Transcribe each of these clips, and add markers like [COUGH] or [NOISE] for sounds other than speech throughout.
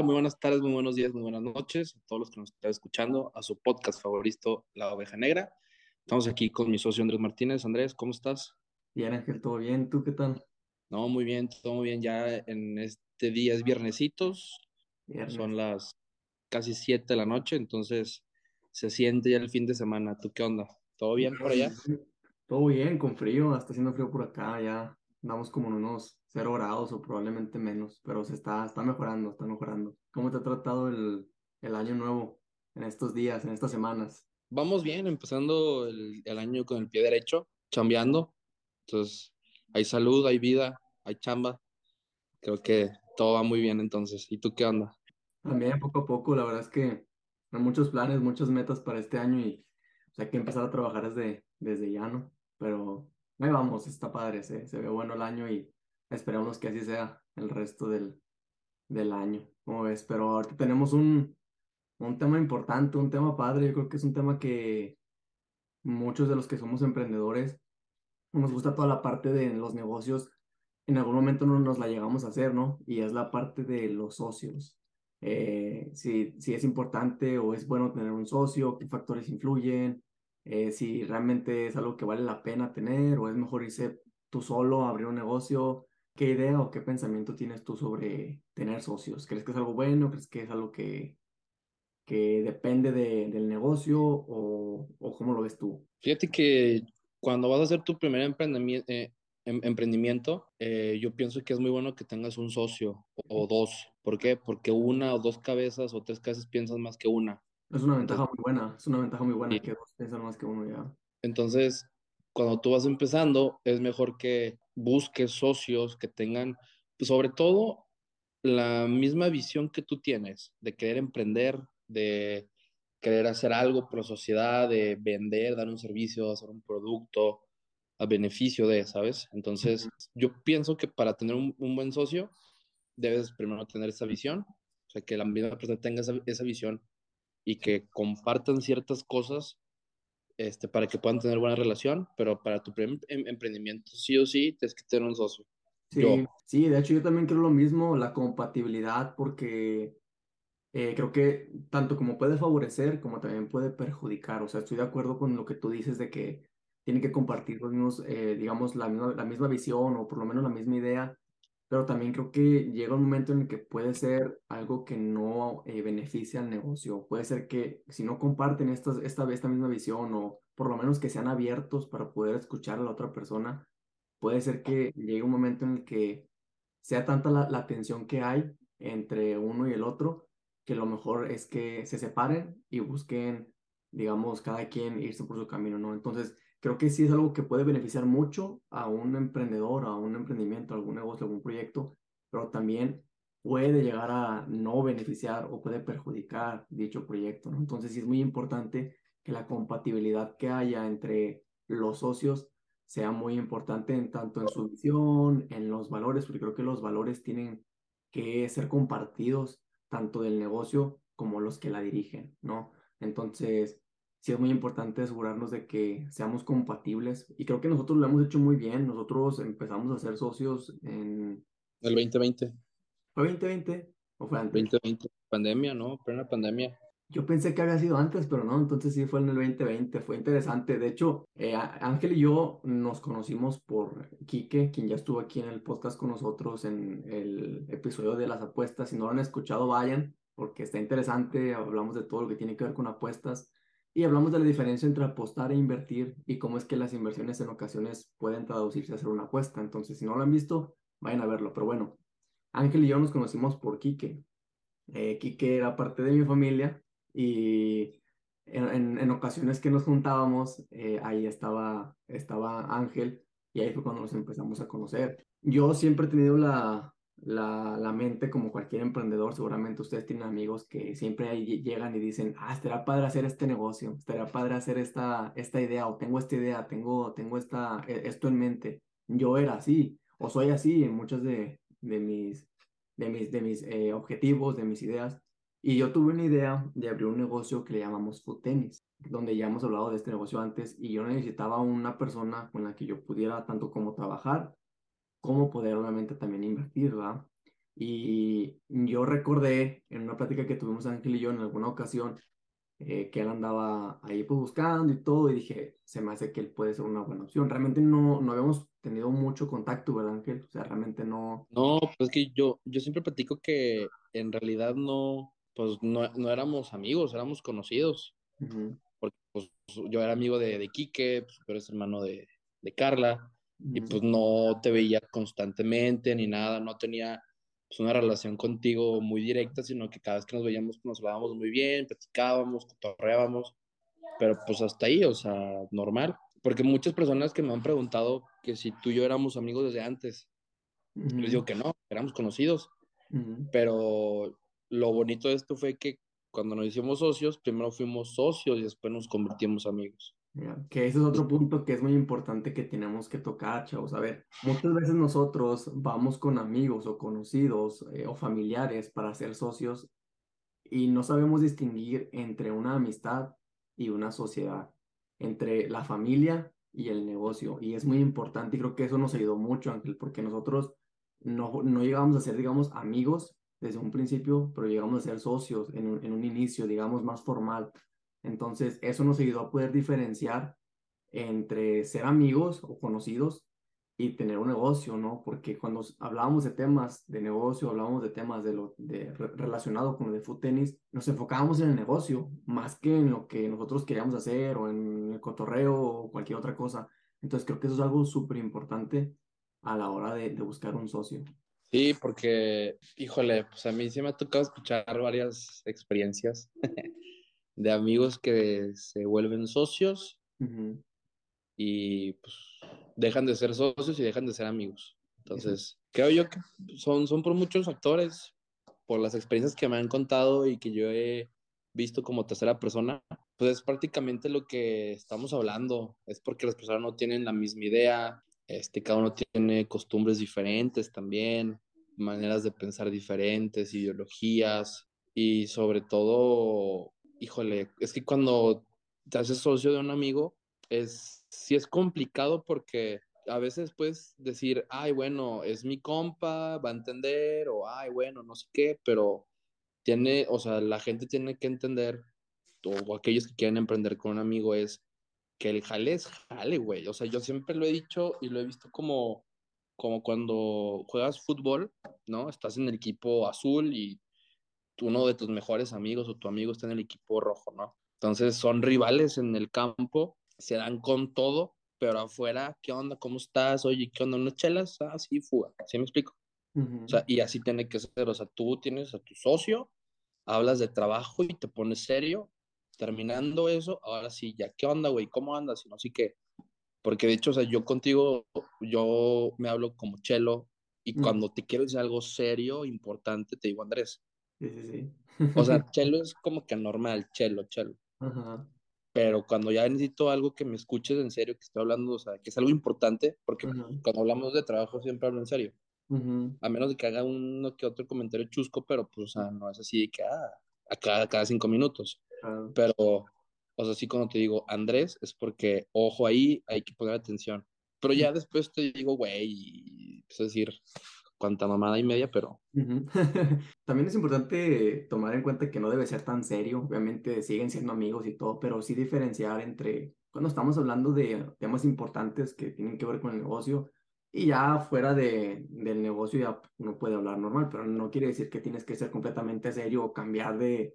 Hola, ¿qué tal? Muy buenas tardes, muy buenos días, muy buenas noches a todos los que nos están escuchando a su podcast favorito, La Oveja Negra. Estamos aquí con mi socio Andrés Martínez. Andrés, ¿cómo estás? Bien, Ángel, todo bien. ¿Tú qué tal? No, muy bien, todo muy bien. Ya en este día es viernesitos, son Viernes. las casi 7 de la noche, entonces se siente ya el fin de semana. ¿Tú qué onda? ¿Todo bien por allá? [LAUGHS] Todo bien, con frío. Está haciendo frío por acá. Ya andamos como en unos cero grados o probablemente menos, pero se está, está mejorando, está mejorando. ¿Cómo te ha tratado el, el año nuevo en estos días, en estas semanas? Vamos bien, empezando el, el año con el pie derecho, chambeando. Entonces, hay salud, hay vida, hay chamba. Creo que todo va muy bien entonces. ¿Y tú qué onda? También poco a poco, la verdad es que hay muchos planes, muchas metas para este año y pues, hay que empezar a trabajar desde, desde ya, ¿no? Pero ahí vamos, está padre, se, se ve bueno el año y esperamos que así sea el resto del, del año, ¿cómo ves? Pero ahorita tenemos un, un tema importante, un tema padre, yo creo que es un tema que muchos de los que somos emprendedores nos gusta toda la parte de los negocios, en algún momento no nos la llegamos a hacer, ¿no? Y es la parte de los socios. Eh, si, si es importante o es bueno tener un socio, qué factores influyen, eh, si realmente es algo que vale la pena tener o es mejor irse tú solo a abrir un negocio. ¿Qué idea o qué pensamiento tienes tú sobre tener socios? ¿Crees que es algo bueno? ¿Crees que es algo que, que depende de, del negocio o, o cómo lo ves tú? Fíjate que cuando vas a hacer tu primer emprendimiento, emprendimiento, eh, yo pienso que es muy bueno que tengas un socio o dos. ¿Por qué? Porque una o dos cabezas o tres cabezas piensan más que una. Es una ventaja muy buena, es una ventaja muy buena sí. que dos piensan más que uno ya. entonces, cuando tú vas empezando, es mejor que busques socios que tengan, pues, sobre todo, la misma visión que tú tienes de querer emprender, de querer hacer algo por la sociedad, de vender, dar un servicio, hacer un producto a beneficio de, ¿sabes? Entonces, yo pienso que para tener un, un buen socio, debes primero tener esa visión, o sea, que la misma persona tenga esa, esa visión y que compartan ciertas cosas este, para que puedan tener buena relación, pero para tu primer em- emprendimiento, sí o sí, tienes que tener un socio. Sí, Yo, sí, de hecho yo también creo lo mismo, la compatibilidad, porque eh, creo que tanto como puede favorecer, como también puede perjudicar. O sea, estoy de acuerdo con lo que tú dices de que tienen que compartir los mismos, eh, digamos, la misma, la misma visión o por lo menos la misma idea, pero también creo que llega un momento en el que puede ser algo que no eh, beneficia al negocio. Puede ser que si no comparten estas, esta, esta misma visión o por lo menos que sean abiertos para poder escuchar a la otra persona, puede ser que llegue un momento en el que sea tanta la, la tensión que hay entre uno y el otro, que lo mejor es que se separen y busquen, digamos, cada quien irse por su camino, ¿no? Entonces, creo que sí es algo que puede beneficiar mucho a un emprendedor, a un emprendimiento, a algún negocio, a algún proyecto, pero también puede llegar a no beneficiar o puede perjudicar dicho proyecto. Entonces, sí es muy importante que la compatibilidad que haya entre los socios sea muy importante en tanto en su visión, en los valores, porque creo que los valores tienen que ser compartidos tanto del negocio como los que la dirigen, ¿no? Entonces, sí es muy importante asegurarnos de que seamos compatibles y creo que nosotros lo hemos hecho muy bien. Nosotros empezamos a ser socios en el 2020, ¿fue 2020 o fue antes? 2020, pandemia, ¿no? Plena pandemia. Yo pensé que había sido antes, pero no, entonces sí fue en el 2020, fue interesante. De hecho, eh, Ángel y yo nos conocimos por Quique, quien ya estuvo aquí en el podcast con nosotros en el episodio de las apuestas. Si no lo han escuchado, vayan, porque está interesante. Hablamos de todo lo que tiene que ver con apuestas y hablamos de la diferencia entre apostar e invertir y cómo es que las inversiones en ocasiones pueden traducirse a ser una apuesta. Entonces, si no lo han visto, vayan a verlo. Pero bueno, Ángel y yo nos conocimos por Quique. Eh, Quique era parte de mi familia y en, en- en ocasiones que nos juntábamos, eh, ahí estaba, estaba Ángel y ahí fue cuando nos empezamos a conocer. Yo siempre he tenido la, la, la mente como cualquier emprendedor, seguramente ustedes tienen amigos que siempre ahí lle- llegan y dicen, ah, estaría padre hacer este negocio, estaría padre hacer esta, esta idea o tengo esta idea, tengo, tengo esta, e- esto en mente. Yo era así o soy así en muchos de, de mis, de mis, de mis eh, objetivos, de mis ideas. Y yo tuve una idea de abrir un negocio que le llamamos Food donde ya hemos hablado de este negocio antes y yo necesitaba una persona con la que yo pudiera tanto como trabajar como poder obviamente también invertir, ¿verdad? Y yo recordé en una plática que tuvimos Ángel y yo en alguna ocasión eh, que él andaba ahí pues buscando y todo y dije, se me hace que él puede ser una buena opción. Realmente no, no habíamos tenido mucho contacto, ¿verdad Ángel? O sea, realmente no... No, pues es que yo, yo siempre platico que en realidad no, pues no, no éramos amigos, éramos conocidos. Porque pues, yo era amigo de, de Quique, pues, tú eres hermano de, de Carla, y pues no te veía constantemente ni nada, no tenía pues, una relación contigo muy directa, sino que cada vez que nos veíamos pues, nos hablábamos muy bien, platicábamos, cotorreábamos, pero pues hasta ahí, o sea, normal. Porque muchas personas que me han preguntado que si tú y yo éramos amigos desde antes, les digo que no, éramos conocidos, pero lo bonito de esto fue que cuando nos hicimos socios, primero fuimos socios y después nos convertimos amigos. Que ese es otro punto que es muy importante que tenemos que tocar, chavos. A ver, muchas veces nosotros vamos con amigos o conocidos eh, o familiares para ser socios y no sabemos distinguir entre una amistad y una sociedad, entre la familia y el negocio. Y es muy importante y creo que eso nos ayudó mucho, Ángel, porque nosotros no, no llegamos a ser, digamos, amigos desde un principio, pero llegamos a ser socios en un, en un inicio, digamos, más formal. Entonces, eso nos ayudó a poder diferenciar entre ser amigos o conocidos y tener un negocio, ¿no? Porque cuando hablábamos de temas de negocio, hablábamos de temas de lo de, relacionado con lo de foot tenis, nos enfocábamos en el negocio más que en lo que nosotros queríamos hacer o en el cotorreo o cualquier otra cosa. Entonces creo que eso es algo súper importante a la hora de, de, buscar un socio. Sí, porque, híjole, pues a mí sí me ha tocado escuchar varias experiencias [LAUGHS] de amigos que se vuelven socios y pues dejan de ser socios y dejan de ser amigos. Entonces, creo yo que son, son por muchos factores, por las experiencias que me han contado y que yo he visto como tercera persona, pues es prácticamente lo que estamos hablando. Es porque las personas no tienen la misma idea, este, cada uno tiene costumbres diferentes también, maneras de pensar diferentes, ideologías y sobre todo híjole, es que cuando te haces socio de un amigo, es, sí es complicado porque a veces puedes decir, ay, bueno, es mi compa, va a entender, o ay, bueno, no sé qué, pero tiene, o sea, la gente tiene que entender, o aquellos que quieren emprender con un amigo, es que el jale es jale, güey. O sea, yo siempre lo he dicho y lo he visto como, como cuando juegas fútbol, ¿no? Estás en el equipo azul y uno de tus mejores amigos o tu amigo está en el equipo rojo, ¿no? Entonces son rivales en el campo, se dan con todo, pero afuera, ¿qué onda? ¿Cómo estás? Oye, ¿qué onda? ¿Unas chelas? Ah, sí, fuga. ¿Sí me explico? O sea, y así tiene que ser. O sea, tú tienes a tu socio, hablas de trabajo y te pones serio. Terminando eso, ahora sí, ya, ¿qué onda, güey? ¿Cómo andas? Y no sé qué. Porque de hecho, o sea, yo contigo, yo me hablo como chelo y cuando te quiero decir algo serio, importante, te digo Andrés. Sí, sí, sí. [LAUGHS] O sea, chelo es como que normal, chelo, chelo. Ajá. Pero cuando ya necesito algo que me escuches en serio, que estoy hablando, o sea, que es algo importante, porque cuando hablamos de trabajo siempre hablo en serio. A menos de que haga uno que otro comentario chusco, pero pues, o sea, no es así de que, ah, a cada, cada cinco minutos. Pero, o sea, sí cuando te digo Andrés, es porque, ojo ahí, hay que poner atención. Pero ya después te digo, güey, es decir, cuanta mamada y media, pero... [LAUGHS] También es importante tomar en cuenta que no debe ser tan serio, obviamente siguen siendo amigos y todo, pero sí diferenciar entre cuando estamos hablando de temas importantes que tienen que ver con el negocio y ya fuera de, del negocio ya uno puede hablar normal, pero no quiere decir que tienes que ser completamente serio o cambiar de,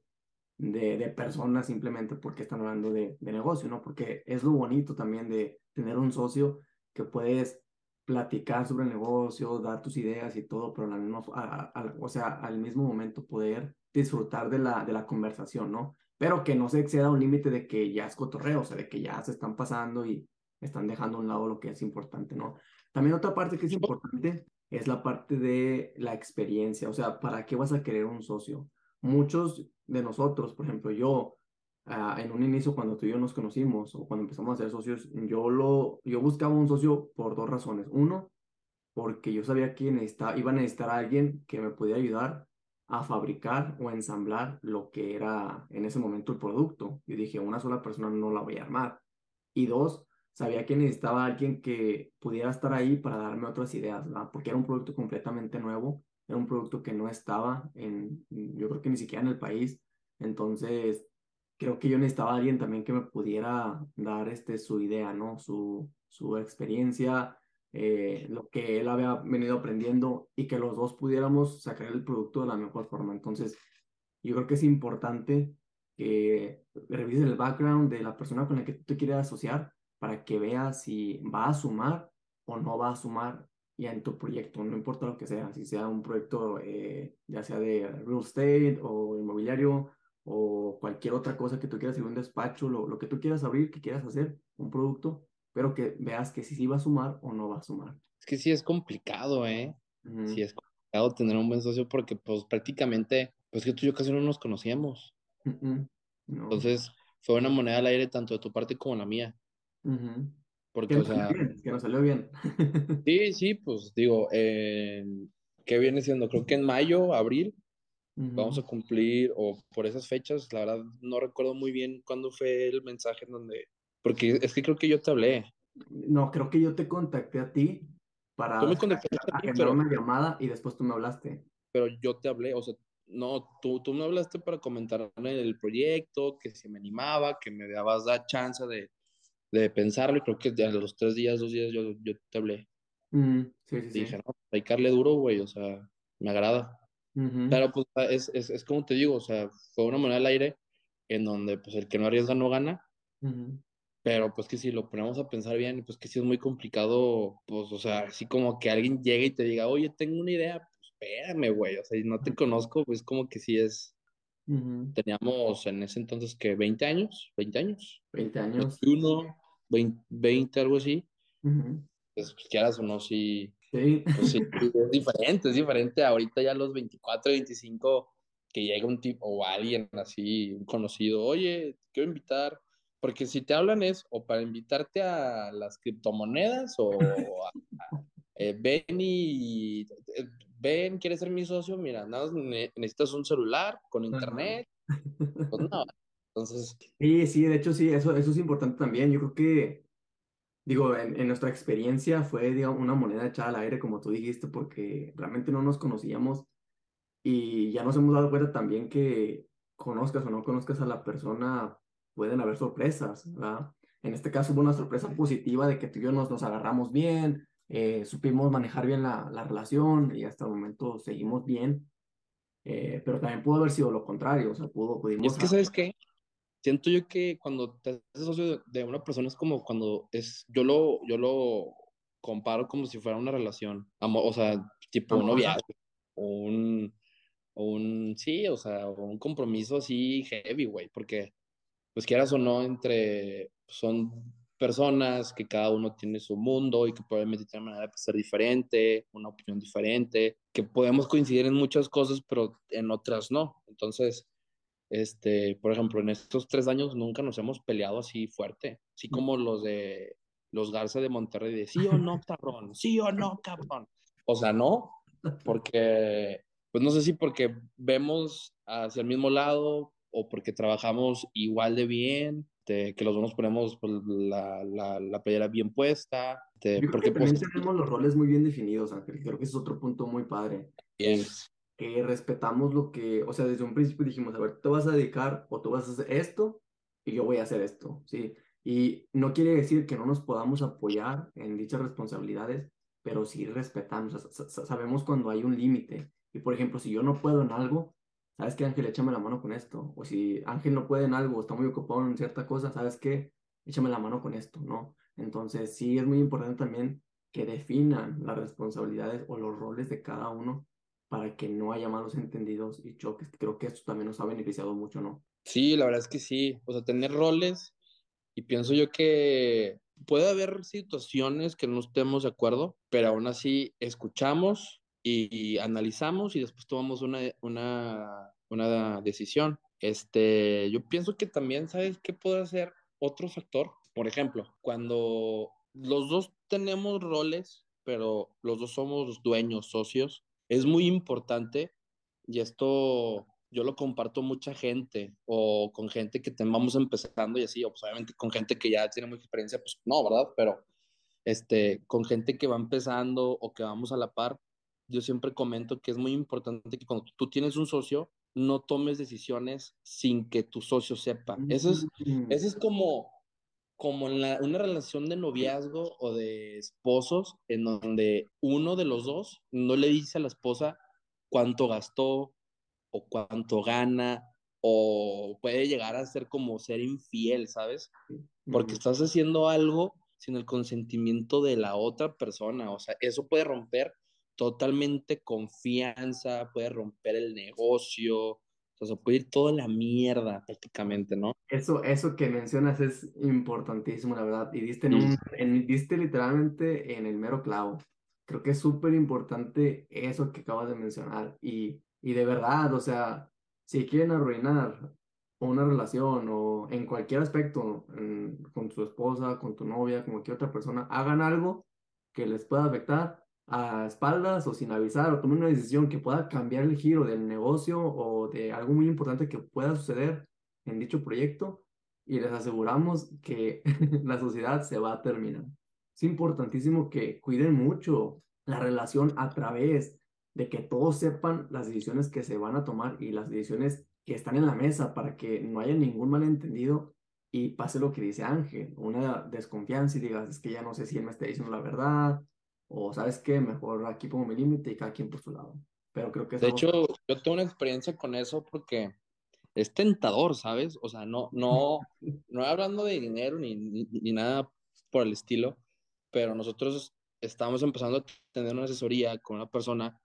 de, de persona simplemente porque están hablando de, de negocio, ¿no? Porque es lo bonito también de tener un socio que puedes platicar sobre el negocio, dar tus ideas y todo, pero la misma, o sea, al mismo momento poder disfrutar de la, de la conversación, ¿no? Pero que no se exceda un límite de que ya es cotorreo, o sea, de que ya se están pasando y están dejando a un lado lo que es importante, ¿no? También otra parte que es importante es la parte de la experiencia, o sea, ¿para qué vas a querer un socio? Muchos de nosotros, por ejemplo, yo, Ah, en un inicio cuando tú y yo nos conocimos o cuando empezamos a ser socios, yo, lo, yo buscaba un socio por dos razones. Uno, porque yo sabía que necesitaba, iba a necesitar a alguien que me pudiera ayudar a fabricar o ensamblar lo que era en ese momento el producto. Yo dije, una sola persona no la voy a armar. Y dos, sabía que necesitaba alguien que pudiera estar ahí para darme otras ideas, porque era un producto completamente nuevo era un producto que no estaba en, yo creo que ni siquiera en el país. Entonces, creo que yo necesitaba a alguien también que me pudiera dar este, su idea, ¿no? Su, su experiencia, eh, lo que él había venido aprendiendo y que los dos pudiéramos sacar el producto de la mejor forma. Entonces, yo creo que es importante que revises el background de la persona con la que tú te quieres asociar para que veas si va a sumar o no va a sumar ya en tu proyecto, no importa lo que sea, si sea un proyecto eh, ya sea de real estate o inmobiliario o cualquier otra cosa que tú quieras abrir un despacho, lo, lo que tú quieras abrir, que quieras hacer, un producto, pero que veas que si sí va a sumar o no va a sumar. Es que sí es complicado, ¿eh? Sí es complicado tener un buen socio porque pues prácticamente, pues que tú y yo casi no nos conocíamos. Entonces fue una moneda al aire tanto de tu parte como la mía. Porque, o sea... que nos salió bien. [LAUGHS] sí, sí, pues digo, eh, ¿qué viene siendo? Creo que en mayo, abril, vamos a cumplir, o por esas fechas, la verdad no recuerdo muy bien cuándo fue el mensaje en donde, porque es que creo que yo te hablé. No, creo que yo te contacté a ti para tú me contactaste a una llamada y después tú me hablaste. Pero yo te hablé, o sea, no, tú, tú me hablaste para comentarme el proyecto, que si me animaba, que me dabas la chance de, de pensarlo, y creo que a los tres días, dos días, yo, yo te hablé. Mm, sí, sí, dije, no, hay duro, güey, o sea, me agrada. Pero pues es, es, es, como te digo, o sea, fue una moneda al aire en donde pues el que no arriesga no gana. Pero pues que si lo ponemos a pensar bien, pues que si es muy complicado, pues, o sea, así como que alguien llegue y te diga, oye, tengo una idea, pues espérame, güey, o sea, no te conozco, pues como que sí es, teníamos en ese entonces que 20 años, 20 años. 20 años. 21, 20, algo así. Pues, pues quieras o no, sí, Sí. Pues sí, es diferente, es diferente ahorita ya los 24, 25, que llega un tipo o alguien así, un conocido, oye, quiero invitar, porque si te hablan es o para invitarte a las criptomonedas o a, eh, ven y eh, ven, quieres ser mi socio, mira, nada, necesitas un celular con internet, pues no, [LAUGHS] entonces... Sí, sí, de hecho sí, eso, eso es importante también, yo creo que digo, en, nuestra experiencia fue, digamos, una moneda echada al aire, como tú dijiste, porque realmente no nos conocíamos y ya nos hemos dado cuenta también que conozcas o no conozcas a la persona, pueden haber sorpresas, ¿verdad? En este caso hubo una sorpresa positiva de que tú y yo nos, nos agarramos bien, eh, supimos manejar bien la, la, relación y hasta el momento seguimos bien, eh, pero también pudo haber sido lo contrario, o sea, pudo, pudimos... es que, ¿sabes qué? Siento yo que cuando te haces socio de una persona es como cuando es, yo lo, yo lo comparo como si fuera una relación, o sea, tipo un noviazgo, un, un, sí, o sea, un compromiso así heavy, güey, porque, pues quieras o no, entre, son personas que cada uno tiene su mundo y que probablemente tienen manera de ser diferente, una opinión diferente, que podemos coincidir en muchas cosas, pero en otras no. Entonces, este, por ejemplo, en estos tres años nunca nos hemos peleado así fuerte, así como los de los Garza de Monterrey, de sí o no, [LAUGHS] cabrón, sí o no, cabrón. O sea, no, [LAUGHS] porque, pues no sé si porque vemos hacia el mismo lado o porque trabajamos igual de bien, que los dos nos ponemos pues, la, la, la playera bien puesta. porque también tenemos los roles muy bien definidos, Ángel. Creo que es otro punto muy padre. Bien que respetamos lo que, o sea, desde un principio dijimos, a ver, te vas a dedicar o tú vas a hacer esto y yo voy a hacer esto, ¿sí? Y no quiere decir que no nos podamos apoyar en dichas responsabilidades, pero sí respetamos, sabemos cuando hay un límite. Y por ejemplo, si yo no puedo en algo, ¿sabes qué, Ángel? Échame la mano con esto. O si Ángel no puede en algo, está muy ocupado en cierta cosa, ¿sabes qué? Échame la mano con esto, ¿no? Entonces, sí es muy importante también que definan las responsabilidades o los roles de cada uno para que no haya malos entendidos y choques. Creo que esto también nos ha beneficiado mucho, ¿no? Sí, la verdad es que sí. O sea, tener roles y pienso yo que puede haber situaciones que no estemos de acuerdo, pero aún así escuchamos y, analizamos y después tomamos una, una, una decisión. Este, yo pienso que también, ¿sabes qué puede ser otro factor? Por ejemplo, cuando los dos tenemos roles, pero los dos somos dueños, socios, es muy importante y esto yo lo comparto mucha gente o con gente que vamos empezando y así, o pues obviamente con gente que ya tiene mucha experiencia, pues no, ¿verdad? Pero este, con gente que va empezando o que vamos a la par, yo siempre comento que es muy importante que cuando tú tienes un socio, no tomes decisiones sin que tu socio sepa. Eso es, Mm, eso es como, como en la- una relación de noviazgo o de esposos, en donde uno de los dos no le dice a la esposa cuánto gastó o cuánto gana, o puede llegar a ser como ser infiel, ¿sabes? Porque estás haciendo algo sin el consentimiento de la otra persona. O sea, eso puede romper totalmente confianza, puede romper el negocio, o sea, se puede ir toda la mierda prácticamente, ¿no? Eso, eso que mencionas es importantísimo, la verdad, y diste, en un, en- diste literalmente en el mero clavo. Creo que es súper importante eso que acabas de mencionar, y, y de verdad, o sea, si quieren arruinar una relación o en cualquier aspecto, en- con tu esposa, con tu novia, con cualquier otra persona, hagan algo que les pueda afectar a espaldas o sin avisar, o tomen una decisión que pueda cambiar el giro del negocio o de algo muy importante que pueda suceder en dicho proyecto y les aseguramos que [LAUGHS] la sociedad se va a terminar. Es importantísimo que cuiden mucho la relación a través de que todos sepan las decisiones que se van a tomar y las decisiones que están en la mesa para que no haya ningún malentendido y pase lo que dice Ángel, una desconfianza y digas, es que ya no sé si él me está diciendo la verdad o sabes qué, mejor aquí pongo mi límite y cada quien por su lado. Pero creo que de hecho, yo tengo una experiencia con eso porque es tentador, ¿sabes? O sea, no, no, [LAUGHS] no hablando de dinero ni, ni, ni nada por el estilo, pero nosotros estamos empezando a tener una asesoría con una persona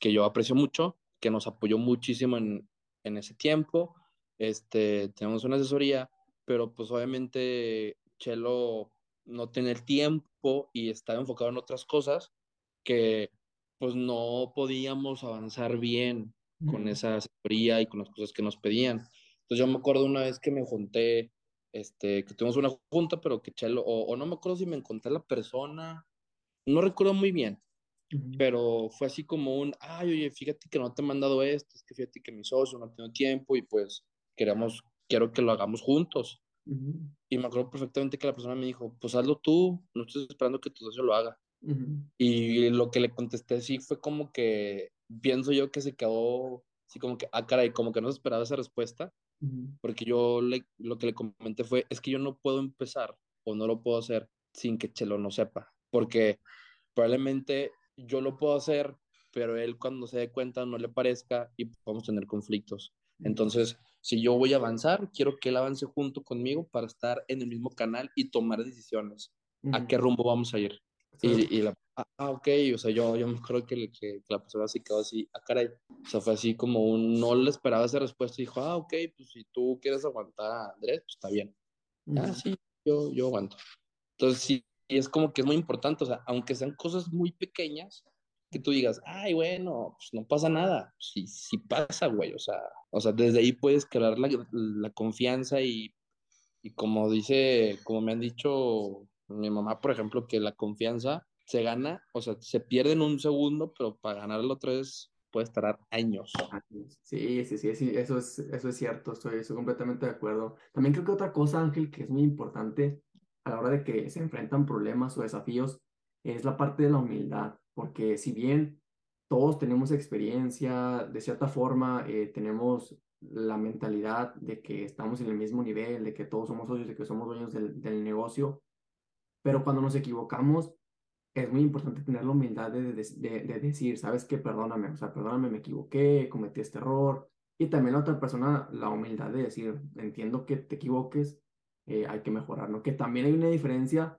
que yo aprecio mucho, que nos apoyó muchísimo en, en ese tiempo. Este, tenemos una asesoría, pero pues obviamente Chelo no tiene el tiempo y estaba enfocado en otras cosas que pues no podíamos avanzar bien con esa asesoría y con las cosas que nos pedían. Entonces yo me acuerdo una vez que me junté, este, que tuvimos una junta, pero que Chelo, o, o no me acuerdo si me encontré la persona, no recuerdo muy bien, Ujú, pero fue así como un, ay, oye, fíjate que no te he mandado esto, es que fíjate que mi socio no tiene tiempo y pues queremos, quiero que lo hagamos juntos. ujú, Y me acuerdo perfectamente que la persona me dijo, pues hazlo tú, no estoy esperando que tu socio lo haga. ujú, Y lo que le contesté sí fue como que, pienso yo que se quedó así como que, ah, caray, como que no se esperaba esa respuesta, ujú, porque yo le, lo que le comenté fue, es que yo no puedo empezar o no lo puedo hacer sin que Chelo no sepa, porque probablemente yo lo puedo hacer, pero él cuando se dé cuenta no le parezca y podemos tener conflictos. Entonces, si yo voy a avanzar, quiero que él avance junto conmigo para estar en el mismo canal y tomar decisiones. ¿A ujú. qué rumbo vamos a ir? ¿Sabes? Y, y la, ah, ah, ok, o sea, yo, yo me acuerdo que, que, que la persona se quedó así, ah, caray. O sea, fue así como un, no le esperaba esa respuesta y dijo, ah, ok, pues si tú quieres aguantar a Andrés, pues está bien. Ah, Ujú, sí, yo, yo aguanto. Entonces, sí, y es como que es muy importante, o sea, aunque sean cosas muy pequeñas, que tú digas, ay, bueno, pues no pasa nada. Sí, sí pasa, güey, o sea, o sea, desde ahí puedes crear la, la confianza y, y como dice, como me han dicho mi mamá, por ejemplo, que la confianza se gana, o sea, se pierde en un segundo, pero para ganarlo otra vez puede tardar años. Sí, sí, sí, sí, eso es, eso es cierto, estoy, estoy completamente de acuerdo. También creo que otra cosa, Ángel, que es muy importante a la hora de que se enfrentan problemas o desafíos, es la parte de la humildad, porque si bien todos tenemos experiencia, de cierta forma, eh, tenemos la mentalidad de que estamos en el mismo nivel, de que todos somos socios, de que somos dueños del, del negocio, pero cuando nos equivocamos, es muy importante tener la humildad de, de, de, de decir, ¿sabes qué? Perdóname, o sea, perdóname, me equivoqué, cometí este error. Y también la otra persona, la humildad de decir, entiendo que te equivoques, eh, hay que mejorar, ¿no? Que también hay una diferencia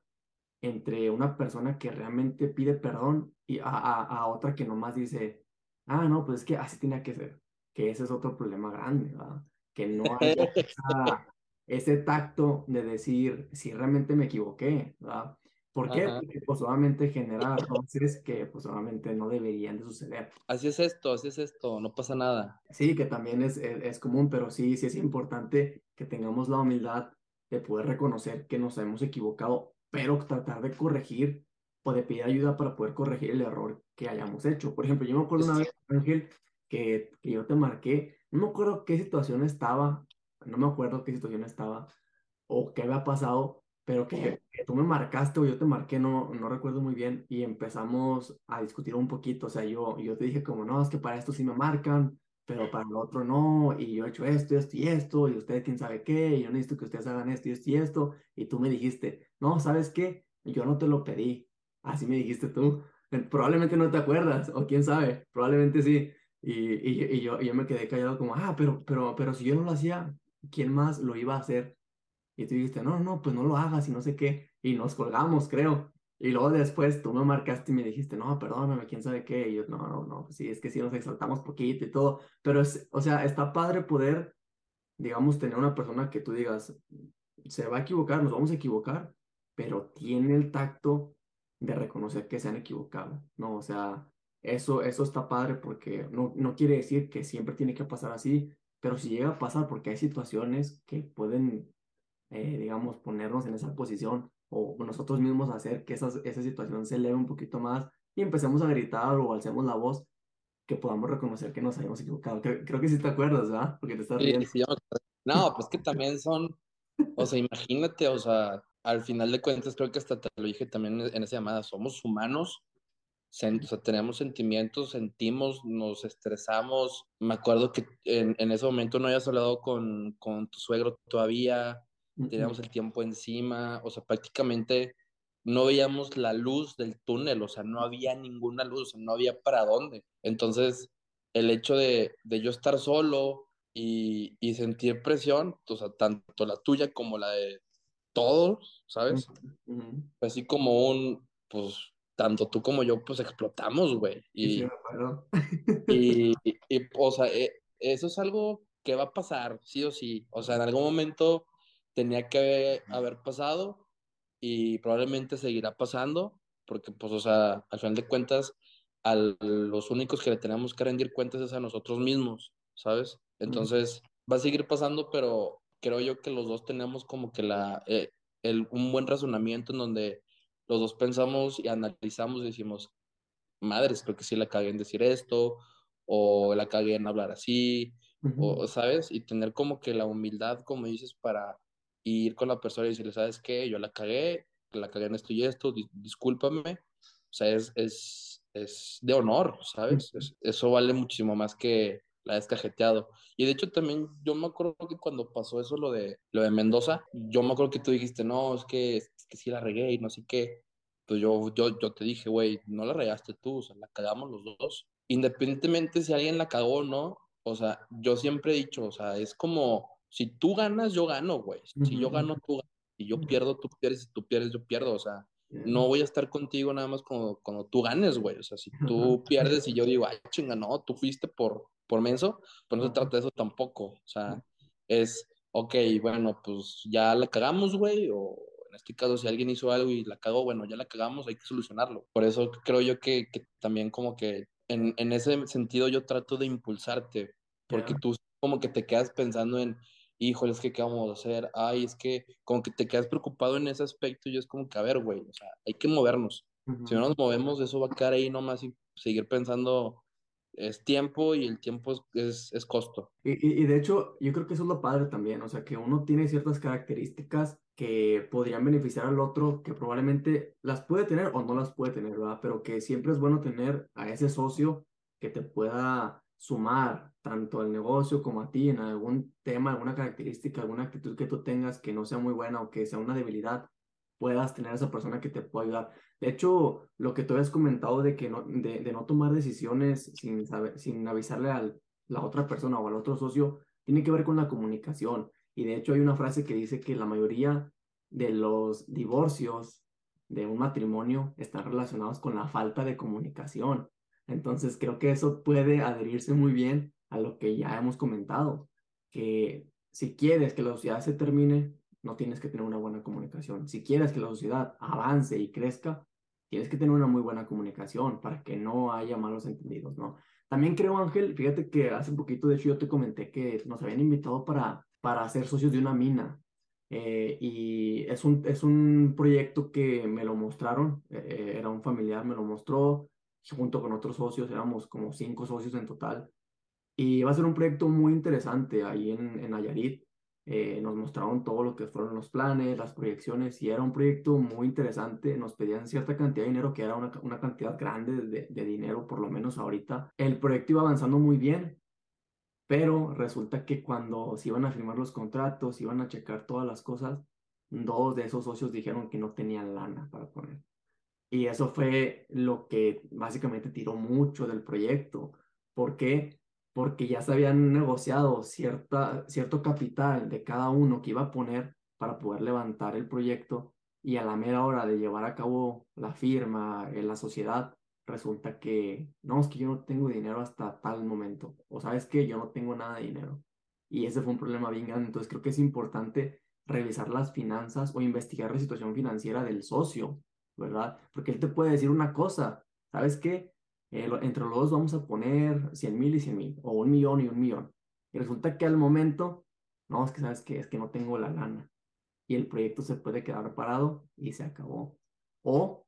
entre una persona que realmente pide perdón y a, a, a otra que nomás dice, ah, no, pues es que así tenía que ser. Que ese es otro problema grande, ¿verdad? Que no haya esa- ese tacto de decir, si realmente me equivoqué, ¿verdad? ¿Por qué? Ajá. Porque pues obviamente genera roces que pues obviamente no deberían de suceder. Así es esto, así es esto, no pasa nada. Sí, que también es, es, es común, pero sí, sí es importante que tengamos la humildad de poder reconocer que nos hemos equivocado, pero tratar de corregir o de pedir ayuda para poder corregir el error que hayamos hecho. Por ejemplo, yo me acuerdo una vez, Ángel, que, que yo te marqué, no me acuerdo qué situación estaba, no me acuerdo qué situación estaba o qué había pasado, pero que, que tú me marcaste o yo te marqué, no, no recuerdo muy bien, y empezamos a discutir un poquito, o sea, yo, yo te dije como, no, es que para esto sí me marcan, pero para el otro no, y yo he hecho esto, esto y esto, y ustedes quién sabe qué, y yo necesito que ustedes hagan esto y esto y esto, y tú me dijiste, no, ¿sabes qué? Yo no te lo pedí, así me dijiste tú, probablemente no te acuerdas, o quién sabe, probablemente sí, y, y, y yo, y yo me quedé callado como, ah, pero, pero, pero si yo no lo hacía, ¿quién más lo iba a hacer? Y tú dijiste, no, no, pues no lo hagas y no sé qué, y nos colgamos, creo. Y luego después tú me marcaste y me dijiste, no, perdóname, quién sabe qué. Y yo, no, no, no, sí, es que sí nos exaltamos poquito y todo. Pero es, o sea, está padre poder, digamos, tener una persona que tú digas, se va a equivocar, nos vamos a equivocar, pero tiene el tacto de reconocer que se han equivocado, ¿no? O sea, eso, eso está padre porque no, no quiere decir que siempre tiene que pasar así, pero si llega a pasar porque hay situaciones que pueden, eh, digamos, ponernos en esa posición o nosotros mismos hacer que esa situación se eleve un poquito más y empecemos a gritar o alcemos la voz, que podamos reconocer que nos habíamos equivocado. Creo, que sí te acuerdas, ¿verdad? Porque te estás riendo. no, pues que también son, o sea, imagínate, o sea, al final de cuentas, creo que hasta te lo dije también en esa llamada, somos humanos, o sea, tenemos sentimientos, sentimos, nos estresamos. Me acuerdo que en, en ese momento no habías hablado con, con tu suegro todavía, teníamos el tiempo encima, o sea, prácticamente no veíamos la luz del túnel, o sea, no había ninguna luz, no había para dónde. Entonces, el hecho de, de yo estar solo y, y, sentir presión, o sea, tanto la tuya como la de todos, ¿sabes? Así como un, pues, tanto tú como yo, pues explotamos, güey. Y, [LAUGHS] y, y, o sea, eh, eso es algo que va a pasar, sí o sí. O sea, en algún momento tenía que haber pasado y probablemente seguirá pasando, porque pues, o sea, al final de cuentas, a los únicos que le tenemos que rendir cuentas es a nosotros mismos, ¿sabes? Entonces, va a seguir pasando, pero creo yo que los dos tenemos como que la, eh, el, un buen razonamiento en donde los dos pensamos y analizamos y decimos, madres, creo que sí la cagué en decir esto, o la cagué en hablar así, o, ¿sabes? Y tener como que la humildad, como dices, para ir con la persona y decirle, ¿sabes qué? Yo la cagué, la cagué en esto y esto, discúlpame. O sea, es, es, es de honor, ¿sabes? eso vale muchísimo más que la descajeteado. Y de hecho también yo me acuerdo que cuando pasó eso, lo de, lo de Mendoza, yo me acuerdo que tú dijiste, no, es que, es que sí la regué y no sé qué. Pues yo, yo, yo te dije, güey, no la regaste tú, o sea, la cagamos los dos. Independientemente si alguien la cagó o no, o sea, yo siempre he dicho, o sea, es como si tú ganas, yo gano, güey. Si yo gano, tú ganas. Si yo pierdo, tú pierdes. Si tú pierdes, yo pierdo. O sea, no voy a estar contigo nada más cuando, cuando tú ganes, güey. O sea, si tú pierdes y yo digo, ay, chinga, no, tú fuiste por, por menso, pues no se trata de eso tampoco. O sea, es, ok, bueno, pues ya la cagamos, güey. O en este caso, si alguien hizo algo y la cagó, bueno, ya la cagamos, hay que solucionarlo. Por eso creo yo que, que también como que en, en, ese sentido yo trato de impulsarte, porque tú como que te quedas pensando en híjole, es que qué vamos a hacer, ay, es que como que te quedas preocupado en ese aspecto y es como que, a ver, güey, o sea, hay que movernos. Si no nos movemos, eso va a quedar ahí nomás y seguir pensando, es tiempo y el tiempo es, es, costo. Y, y, de hecho, yo creo que eso es lo padre también, o sea, que uno tiene ciertas características que podrían beneficiar al otro, que probablemente las puede tener o no las puede tener, ¿verdad? Pero que siempre es bueno tener a ese socio que te pueda sumar tanto al negocio como a ti en algún tema, alguna característica, alguna actitud que tú tengas que no sea muy buena o que sea una debilidad, puedas tener a esa persona que te pueda ayudar. De hecho, lo que tú habías comentado de que no, de, de no tomar decisiones sin, saber, sin avisarle a la otra persona o al otro socio, tiene que ver con la comunicación. Y de hecho hay una frase que dice que la mayoría de los divorcios de un matrimonio están relacionados con la falta de comunicación. Entonces creo que eso puede adherirse muy bien a lo que ya hemos comentado, que si quieres que la sociedad se termine, no tienes que tener una buena comunicación. Si quieres que la sociedad avance y crezca, tienes que tener una muy buena comunicación para que no haya malos entendidos, ¿no? También creo, Ángel, fíjate que hace un poquito, de hecho, yo te comenté que nos habían invitado para, para ser socios de una mina. Eh, y es un, es un proyecto que me lo mostraron, eh, era un familiar, me lo mostró, junto con otros socios, éramos como cinco socios en total. Y va a ser un proyecto muy interesante ahí en, en Nayarit. eh, nos mostraron todo lo que fueron los planes, las proyecciones, y era un proyecto muy interesante. Nos pedían cierta cantidad de dinero, que era una, una cantidad grande de, de, dinero, por lo menos ahorita. El proyecto iba avanzando muy bien, pero resulta que cuando se iban a firmar los contratos, iban a checar todas las cosas, dos de esos socios dijeron que no tenían lana para poner. Y eso fue lo que básicamente tiró mucho del proyecto. ¿Por qué? Porque ya se habían negociado cierta, cierto capital de cada uno que iba a poner para poder levantar el proyecto y a la mera hora de llevar a cabo la firma en la sociedad, resulta que no, es que yo no tengo dinero hasta tal momento, o sabes que yo no tengo nada de dinero. Y ese fue un problema bien grande, entonces creo que es importante revisar las finanzas o investigar la situación financiera del socio, ¿verdad? Porque él te puede decir una cosa, ¿sabes qué? Eh, entre los dos vamos a poner 100 mil y 100 mil, o un millón y un millón. Y resulta que al momento, no, es que sabes que es que no tengo la lana. Y el proyecto se puede quedar parado y se acabó. O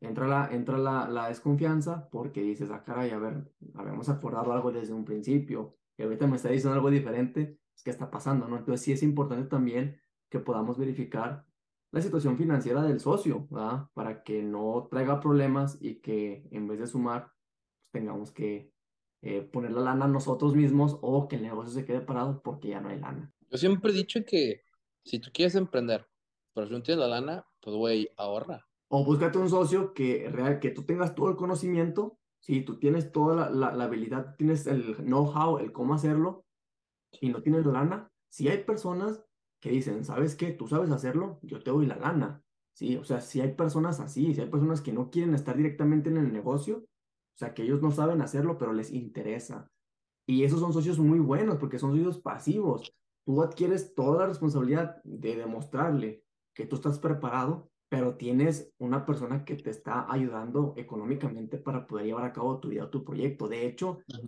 entra la, entra la, la desconfianza porque dices, ah, caray, a ver, habíamos acordado algo desde un principio y ahorita me está diciendo algo diferente, es que está pasando, ¿no? Entonces sí es importante también que podamos verificar la situación financiera del socio, ¿verdad? Para que no traiga problemas y que en vez de sumar, pues, tengamos que eh, poner la lana nosotros mismos o que el negocio se quede parado porque ya no hay lana. Yo siempre he dicho que si tú quieres emprender, pero si no tienes la lana, pues güey, ahorra. O búscate un socio que, real, que tú tengas todo el conocimiento, si tú tienes toda la, la habilidad, tienes el know-how, el cómo hacerlo, y no tienes la lana. Si hay personas que dicen, ¿sabes qué? Tú sabes hacerlo, yo te doy la lana. Sí, o sea, si hay personas así, si hay personas que no quieren estar directamente en el negocio, o sea, que ellos no saben hacerlo, pero les interesa. Y esos son socios muy buenos porque son socios pasivos. Tú adquieres toda la responsabilidad de demostrarle que tú estás preparado, pero tienes una persona que te está ayudando económicamente para poder llevar a cabo tu vida o tu proyecto. De hecho, eso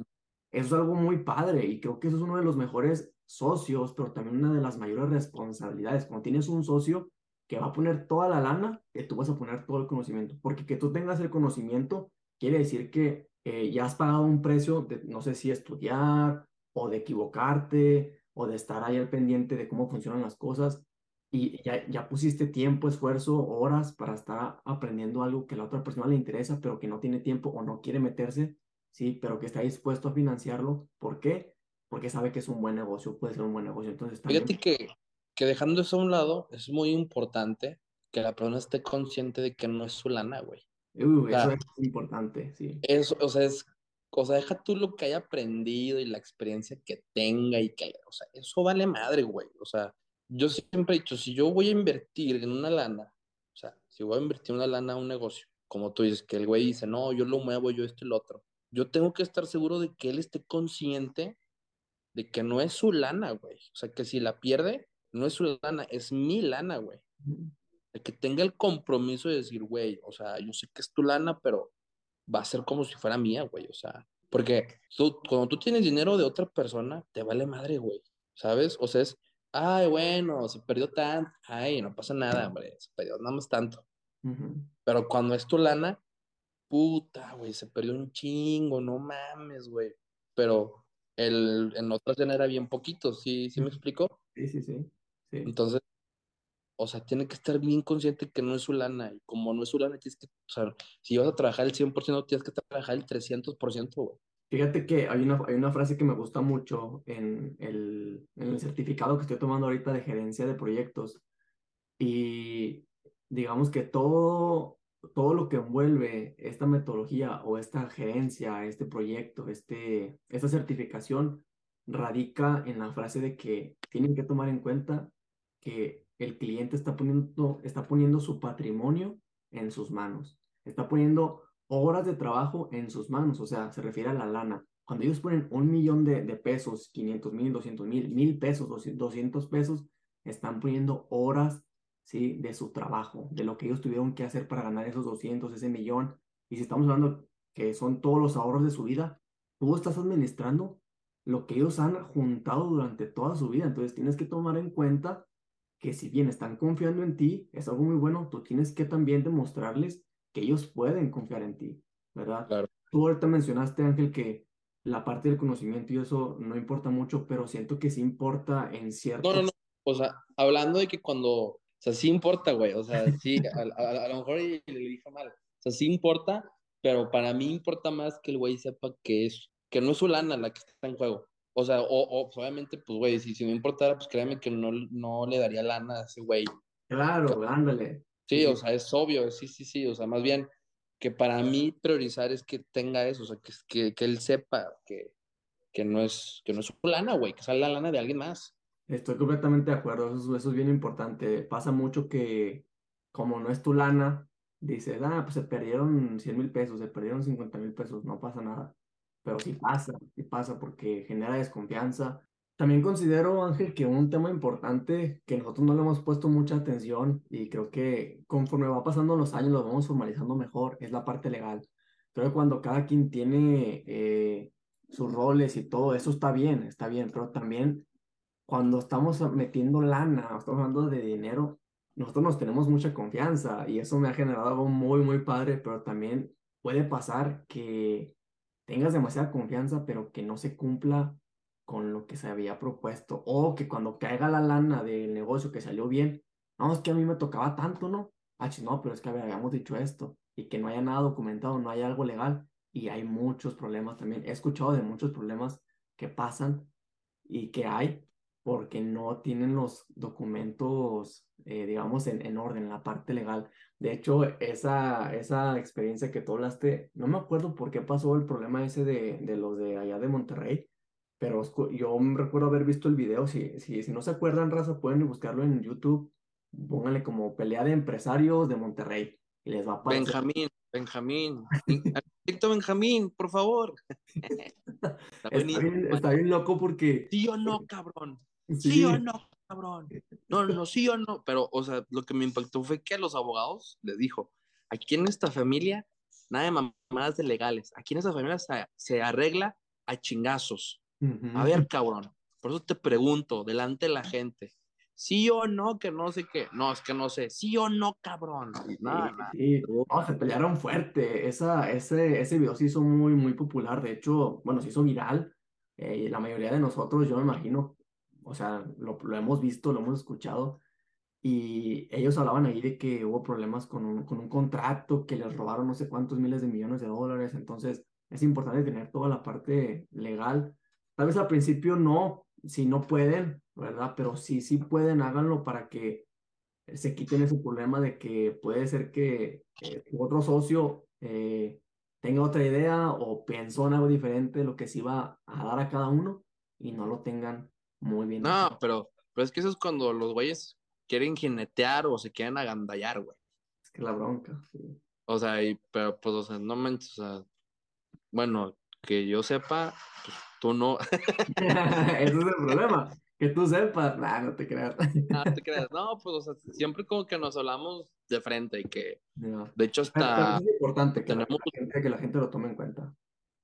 es algo muy padre y creo que eso es uno de los mejores socios, pero también una de las mayores responsabilidades. Cuando tienes un socio que va a poner toda la lana, que tú vas a poner todo el conocimiento, porque que tú tengas el conocimiento quiere decir que eh, ya has pagado un precio de, no sé si estudiar o de equivocarte o de estar ahí al pendiente de cómo funcionan las cosas y ya, ya pusiste tiempo, esfuerzo, horas para estar aprendiendo algo que a la otra persona le interesa, pero que no tiene tiempo o no quiere meterse, sí, pero que está dispuesto a financiarlo. ¿Por qué? Porque sabe que es un buen negocio, puede ser un buen negocio. Entonces, también... Fíjate que, que dejando eso a un lado, es muy importante que la persona esté consciente de que no es su lana, güey. eso es importante, sí. Eso, o sea, es, o sea, deja tú lo que haya aprendido y la experiencia que tenga y que, o sea, eso vale madre, güey. O sea, yo siempre he dicho, si yo voy a invertir en una lana, o sea, si voy a invertir una lana a un negocio, como tú dices, que el güey dice, no, yo lo muevo, yo esto y lo otro, yo tengo que estar seguro de que él esté consciente de que no es su lana, güey. O sea, que si la pierde, no es su lana, es mi lana, güey. De que tenga el compromiso de decir, güey, o sea, yo sé que es tu lana, pero va a ser como si fuera mía, güey. O sea, porque tú, cuando tú tienes dinero de otra persona, te vale madre, güey. ¿Sabes? O sea, es, ay, bueno, se perdió tanto, ay, no pasa nada, hombre, se perdió nada más tanto. Pero cuando es tu lana, puta, güey, se perdió un chingo, no mames, güey. Pero el, en otras ya era bien poquito, ¿sí, ¿sí me explico? Sí, sí, sí, Entonces, o sea, tiene que estar bien consciente que no es su lana, y como no es su lana, tienes que, o sea, si vas a trabajar el 100%, tienes que trabajar el 300%, güey. Fíjate que hay una, hay una frase que me gusta mucho en el, en el certificado que estoy tomando ahorita de gerencia de proyectos. Y digamos que todo, todo lo que envuelve esta metodología o esta gerencia, este proyecto, este, esta certificación, radica en la frase de que tienen que tomar en cuenta que el cliente está poniendo, está poniendo su patrimonio en sus manos, está poniendo horas de trabajo en sus manos, o sea, se refiere a la lana. Cuando ellos ponen un millón de, pesos, 500 mil, 200 mil, mil pesos, 200 pesos, están poniendo horas ¿sí? De su trabajo, de lo que ellos tuvieron que hacer para ganar esos 200, ese millón. Y si estamos hablando que son todos los ahorros de su vida, tú estás administrando lo que ellos han juntado durante toda su vida. Entonces tienes que tomar en cuenta que si bien están confiando en ti, es algo muy bueno, tú tienes que también demostrarles que ellos pueden confiar en ti, ¿verdad? Claro. Tú ahorita mencionaste, Ángel, que la parte del conocimiento y eso no importa mucho, pero siento que sí importa en No, no, ciertos... no. O sea, hablando de que cuando, sea, sí importa, güey. O sea, sí, a, a- a lo mejor le dije mal. O sea, sí importa, pero para mí importa más que el güey sepa que es, que no es su lana la que está en juego. O sea, o, o pues, obviamente, pues, güey, si, si no importara, pues créeme que no, no le daría lana a ese güey. Claro, ándale. Sí, Sí, o sea, es obvio, sí, sí, sí. O sea, más bien que para mí priorizar es que tenga eso, o sea, que, que, que él sepa que, que no es, que no es su lana, güey, que sale la lana de alguien más. Estoy completamente de acuerdo, eso, es- eso es bien importante. Pasa mucho que como no es tu lana, dices, ah, pues se perdieron cien mil pesos, se perdieron cincuenta mil pesos, no pasa nada. Pero sí pasa, sí pasa porque genera desconfianza. También considero, Ángel, que un tema importante que nosotros no le hemos puesto mucha atención y creo que conforme va pasando los años lo vamos formalizando mejor, es la parte legal. Creo que cuando cada quien tiene eh, sus roles y todo eso está bien, está bien, pero también cuando estamos metiendo lana, estamos hablando de dinero, nosotros nos tenemos mucha confianza y eso me ha generado algo muy, muy padre, pero también puede pasar que tengas demasiada confianza, pero que no se cumpla con lo que se había propuesto, o que cuando caiga la lana del negocio que salió bien, no, es que a mí me tocaba tanto, ¿no? Ah, no, pero es que habíamos dicho esto, y que no haya nada documentado, no haya algo legal, y hay muchos problemas también. He escuchado de muchos problemas que pasan y que hay porque no tienen los documentos, eh, digamos, en, en orden, en la parte legal. De hecho, esa, esa experiencia que tú hablaste, no me acuerdo por qué pasó el problema ese de, de los de allá de Monterrey, pero yo me recuerdo haber visto el video. Si, si, si no se acuerdan, raza, pueden buscarlo en YouTube. Pónganle como pelea de empresarios de Monterrey y les va a aparecer. Benjamín, Benjamín, Víctor Benjamín, por favor. [LAUGHS] Está Está bien, está bien loco porque, ¿Sí o no, cabrón? ¿Sí o sí, no, cabrón? No, no, sí o no. Pero, o sea, lo que me impactó fue que a los abogados les dijo, aquí en esta familia, nada de mamadas de legales. Aquí en esta familia se, se arregla a chingazos. A ujú. ver, cabrón, por eso te pregunto, delante de la gente, ¿sí o no que no sé qué? No, es que no sé. ¿Sí o no, cabrón? Y Sí, Nada, nada. sí, no, se pelearon fuerte. Esa, ese, ese video se hizo muy, muy popular. De hecho, bueno, se hizo viral. Eh, la mayoría de nosotros, yo me imagino, o sea, lo, lo hemos visto, lo hemos escuchado. Y ellos hablaban ahí de que hubo problemas con un, con un contrato, que les robaron no sé cuántos miles de millones de dólares. Entonces, es importante tener toda la parte legal. Tal vez al principio no, si no pueden, ¿verdad? Pero sí, sí pueden, háganlo para que se quiten ese problema de que puede ser que eh, otro socio eh, tenga otra idea o pensó en algo diferente de lo que se iba a dar a cada uno y no lo tengan muy bien. No, pero, pero es que eso es cuando los güeyes quieren jinetear o se quieren agandallar, güey. Es que la bronca, sí. O sea, y, pero pues, o sea, no manches, o sea, bueno, que yo sepa, pues tú no, [LAUGHS] Ese es el problema, que tú sepas, nah, no te creas. no te creas, no, pues, o sea, siempre como que nos hablamos de frente y que, No. de hecho, Pero, pero hasta es importante que tenemos, la gente, que la gente lo tome en cuenta.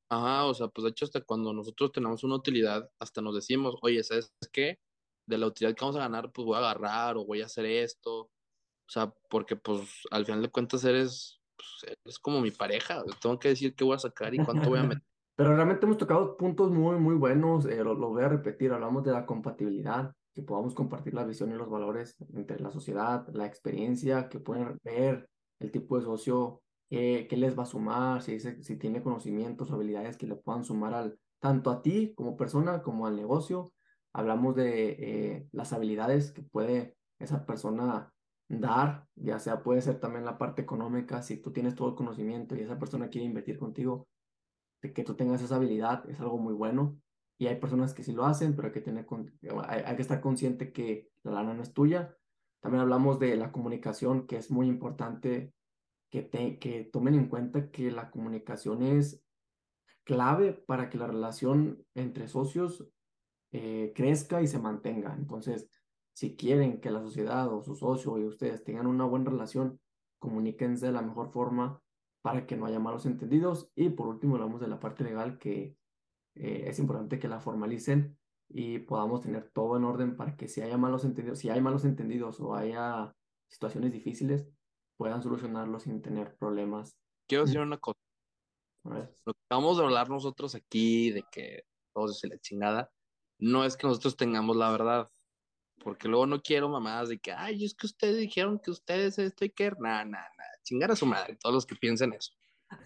Ajá, o sea, pues, de hecho, hasta cuando nosotros tenemos una utilidad, hasta nos decimos, oye, ¿sabes qué? De la utilidad que vamos a ganar, pues voy a agarrar o voy a hacer esto, o sea, porque, pues, al final de cuentas eres, pues, eres como mi pareja, tengo que decir qué voy a sacar y cuánto voy a meter. [LAUGHS] Pero realmente hemos tocado puntos muy, muy buenos. eh, lo, lo voy a repetir. Hablamos de la compatibilidad, que podamos compartir la visión y los valores entre la sociedad, la experiencia, que pueden ver el tipo de socio, qué les va a sumar, si, tiene conocimientos o habilidades que le puedan sumar al, tanto a ti como persona como al negocio. Hablamos de eh, las habilidades que puede esa persona dar, ya sea puede ser también la parte económica, si tú tienes todo el conocimiento y esa persona quiere invertir contigo de que tú tengas esa habilidad es algo muy bueno. Y hay personas que sí lo hacen, pero que tener, hay que estar consciente que la lana no es tuya. También hablamos de la comunicación, que es muy importante que, te, tomen en cuenta que la comunicación es clave para que la relación entre socios eh, crezca y se mantenga. Entonces, si quieren que la sociedad o su socio y ustedes tengan una buena relación, comuníquense de la mejor forma para que no haya malos entendidos. Y por último, hablamos de la parte legal, que eh, es importante que la formalicen y podamos tener todo en orden para que si haya malos entendidos, si hay malos entendidos o haya situaciones difíciles, puedan solucionarlos sin tener problemas. Quiero decir una cosa. Lo que vamos a hablar nosotros aquí de que todos se la chingada, no es que nosotros tengamos la verdad, porque luego no quiero mamadas de que, ay, es que ustedes dijeron que ustedes esto y que, nada, nada, nada, chingar a su madre, todos los que piensen eso.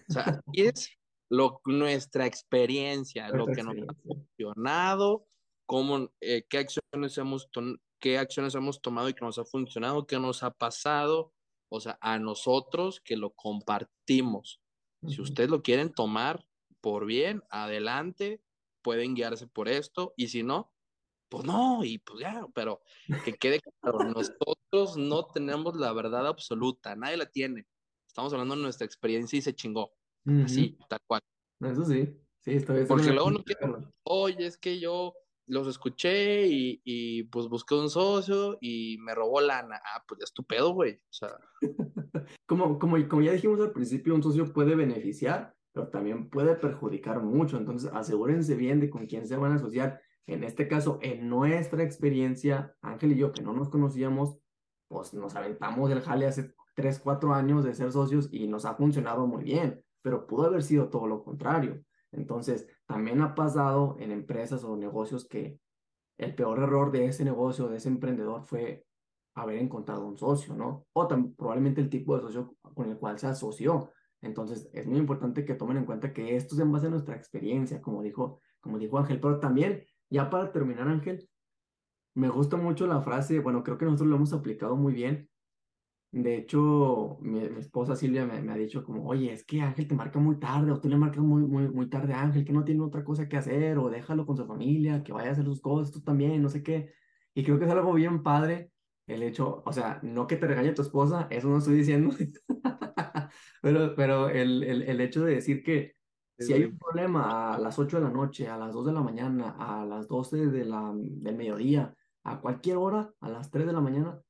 O sea, [LAUGHS] aquí es lo, nuestra experiencia, lo que nos ha funcionado, cómo, eh, qué, acciones hemos qué acciones hemos tomado y que nos ha funcionado, qué nos ha pasado, o sea, a nosotros que lo compartimos. Si ustedes lo quieren tomar por bien, adelante, pueden guiarse por esto, y si no, pues no, y pues ya, pero que [LAUGHS] quede claro, nosotros no tenemos la verdad absoluta, nadie la tiene. Estamos hablando de nuestra experiencia y se chingó. Así, tal cual. Eso sí, sí, estoy Porque luego no quiero, oye, es que yo los escuché y, y, pues busqué un socio y me robó lana. Ah, pues ya es tu pedo, güey. O sea. [LAUGHS] como, como, como ya dijimos al principio, un socio puede beneficiar, pero también puede perjudicar mucho. Entonces, asegúrense bien de con quién se van a asociar. En este caso, en nuestra experiencia, Ángel y yo, que no nos conocíamos, pues nos aventamos el jale hace 3, 4 años de ser socios y nos ha funcionado muy bien, pero pudo haber sido todo lo contrario. Entonces, también ha pasado en empresas o negocios que el peor error de ese negocio, de ese emprendedor, fue haber encontrado un socio, ¿no? O probablemente el tipo de socio con el cual se asoció. Entonces, es muy importante que tomen en cuenta que esto es en base a nuestra experiencia, como dijo, como dijo Ángel. Pero también, ya para terminar, Ángel, me gusta mucho la frase, bueno, creo que nosotros lo hemos aplicado muy bien, de hecho, mi, esposa Silvia me, ha dicho como, oye, es que Ángel te marca muy tarde, o tú le marcas muy, muy, muy tarde a Ángel, que no tiene otra cosa que hacer, o déjalo con su familia, que vaya a hacer sus cosas, tú también, no sé qué. Y creo que es algo bien padre el hecho, o sea, no que te regañe tu esposa, eso no estoy diciendo, [LAUGHS] pero, pero el, el, el, hecho de decir que si hay un problema a las 8 de la noche, a las 2 de la mañana, a las 12 de la, del mediodía, a cualquier hora, a las 3 de la mañana,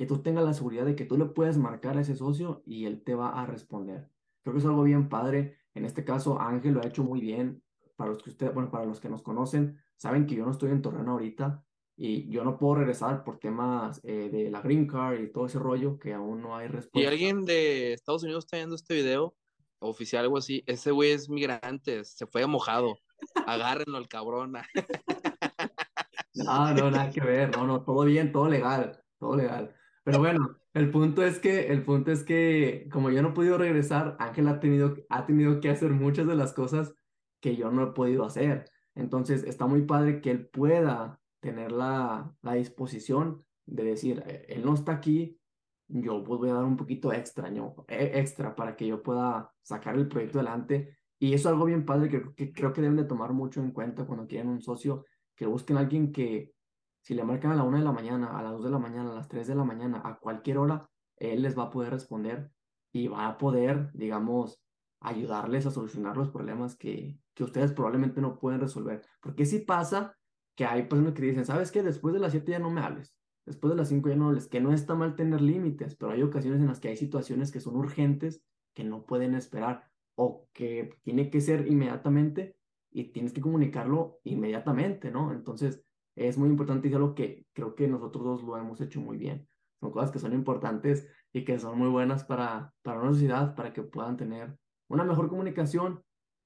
que tú tengas la seguridad de que tú le puedes marcar a ese socio y él te va a responder. Creo que es algo bien padre. En este caso, Ángel lo ha hecho muy bien. Para los que ustedes, bueno, para los que nos conocen, saben que yo no estoy en Torreón ahorita y yo no puedo regresar por temas eh, de la green card y todo ese rollo que aún no hay respuesta. Y alguien de Estados Unidos está viendo este video oficial, algo así, ese güey es migrante, se fue mojado. Agárrenlo al cabrón. [LAUGHS] no, no, nada que ver, no, no, todo bien, todo legal, todo legal. Pero bueno, el punto es que, el punto es que como yo no he podido regresar, Ángel ha tenido, ha tenido que hacer muchas de las cosas que yo no he podido hacer. Entonces está muy padre que él pueda tener la, la disposición de decir, eh, él no está aquí, yo voy a dar un poquito extra, e, extra para que yo pueda sacar el proyecto adelante. Y eso es algo bien padre que, que creo que deben de tomar mucho en cuenta cuando quieren un socio, que busquen a alguien que, si le marcan a la 1 de la mañana, a las 2 de la mañana, a las 3 de la mañana, a cualquier hora, él les va a poder responder y va a poder, digamos, ayudarles a solucionar los problemas que, que ustedes probablemente no pueden resolver. Porque si pasa que hay personas que dicen, ¿sabes qué? Después de las 7 ya no me hables. Después de las 5 ya no hables. Que no está mal tener límites, pero hay ocasiones en las que hay situaciones que son urgentes, que no pueden esperar o que tiene que ser inmediatamente y tienes que comunicarlo inmediatamente, ¿no? Entonces, es muy importante y es algo que creo que nosotros dos lo hemos hecho muy bien. Son cosas que son importantes y que son muy buenas para, para una sociedad, para que puedan tener una mejor comunicación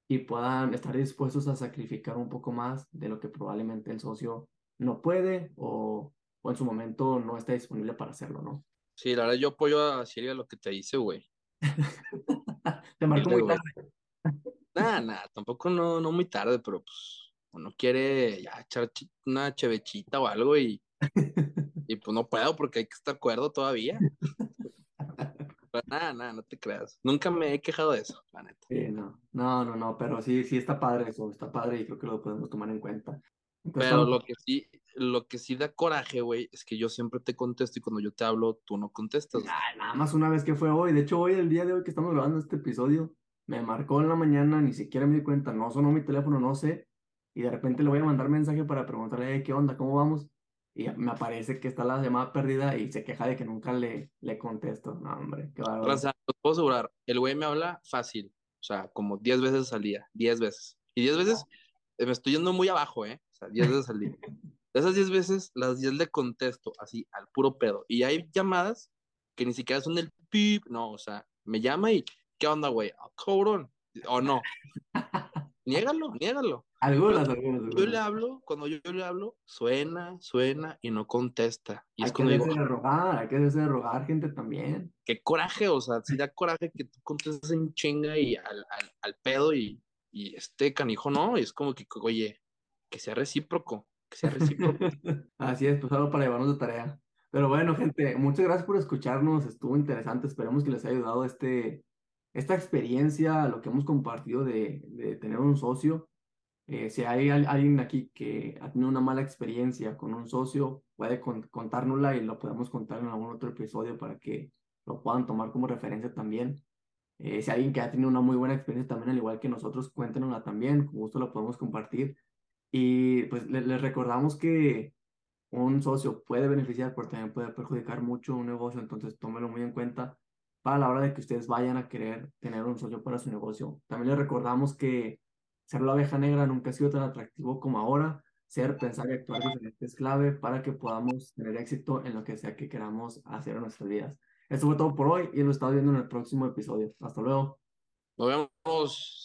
y puedan estar dispuestos a sacrificar un poco más de lo que probablemente el socio no puede o, o en su momento no está disponible para hacerlo, ¿no? Sí, la verdad yo apoyo a Siria lo que te dice, güey. [LAUGHS] te marco muy tarde. Nada, nada, tampoco no, no muy tarde, pero pues uno quiere ya echar una chevechita o algo y, [LAUGHS] y pues no puedo porque hay que estar acuerdo todavía. [LAUGHS] Nada, nada, no te creas. Nunca me he quejado de eso, la neta. Sí, no, no, no, no, pero sí, sí está padre eso, está padre y creo que lo podemos tomar en cuenta. pero lo que sí, lo que sí da coraje, güey, es que yo siempre te contesto y cuando yo te hablo, tú no contestas. nada más una vez que fue hoy. De hecho, hoy, el día de hoy que estamos grabando este episodio, me marcó en la mañana, ni siquiera me di cuenta, no sonó mi teléfono, no sé y de repente le voy a mandar mensaje para preguntarle qué onda, cómo vamos, y me aparece que está la llamada perdida y se queja de que nunca le, le contesto. No, hombre, qué bárbaro. O sea, puedo asegurar, el güey me habla fácil, o sea, como 10 veces al día, 10 veces. Y 10 veces me estoy yendo muy abajo, ¿eh? O sea, 10 veces al día. [LAUGHS] De esas 10 veces, las 10 le contesto así, al puro pedo. Y hay llamadas que ni siquiera son del pip, no, o sea, me llama y, ¿qué onda, güey? Ah, cabrón, ¿O no? [LAUGHS] niégalo, niégalo. Algunas, algunas, Yo le hablo, cuando yo, le hablo, suena, suena y no contesta. Y hay es que digo, de rogar, hay que dejarse de rogar gente también. qué coraje, o sea, si [LAUGHS] da coraje que tú contestes en chinga y al, al, al pedo y, y este canijo no, y es como que, oye, que sea recíproco, que sea recíproco. [LAUGHS] Así es, pues algo para llevarnos de tarea. Pero bueno, gente, muchas gracias por escucharnos, estuvo interesante, esperemos que les haya ayudado este, esta experiencia, lo que hemos compartido de, de tener un socio. Eh, si hay al- alguien aquí que ha tenido una mala experiencia con un socio, puede con- contárnosla y lo podemos contar en algún otro episodio para que lo puedan tomar como referencia también. Eh, si hay alguien que ha tenido una muy buena experiencia también, al igual que nosotros, cuéntenosla también, con gusto la podemos compartir. Y pues le- les recordamos que un socio puede beneficiar, pero también puede perjudicar mucho un negocio, entonces tómelo muy en cuenta para la hora de que ustedes vayan a querer tener un socio para su negocio. También les recordamos que ser la abeja negra nunca ha sido tan atractivo como ahora. Ser, pensar y actuar diferente es clave para que podamos tener éxito en lo que sea que queramos hacer en nuestras vidas. Esto fue todo por hoy y lo estamos viendo en el próximo episodio. Hasta luego. Nos vemos.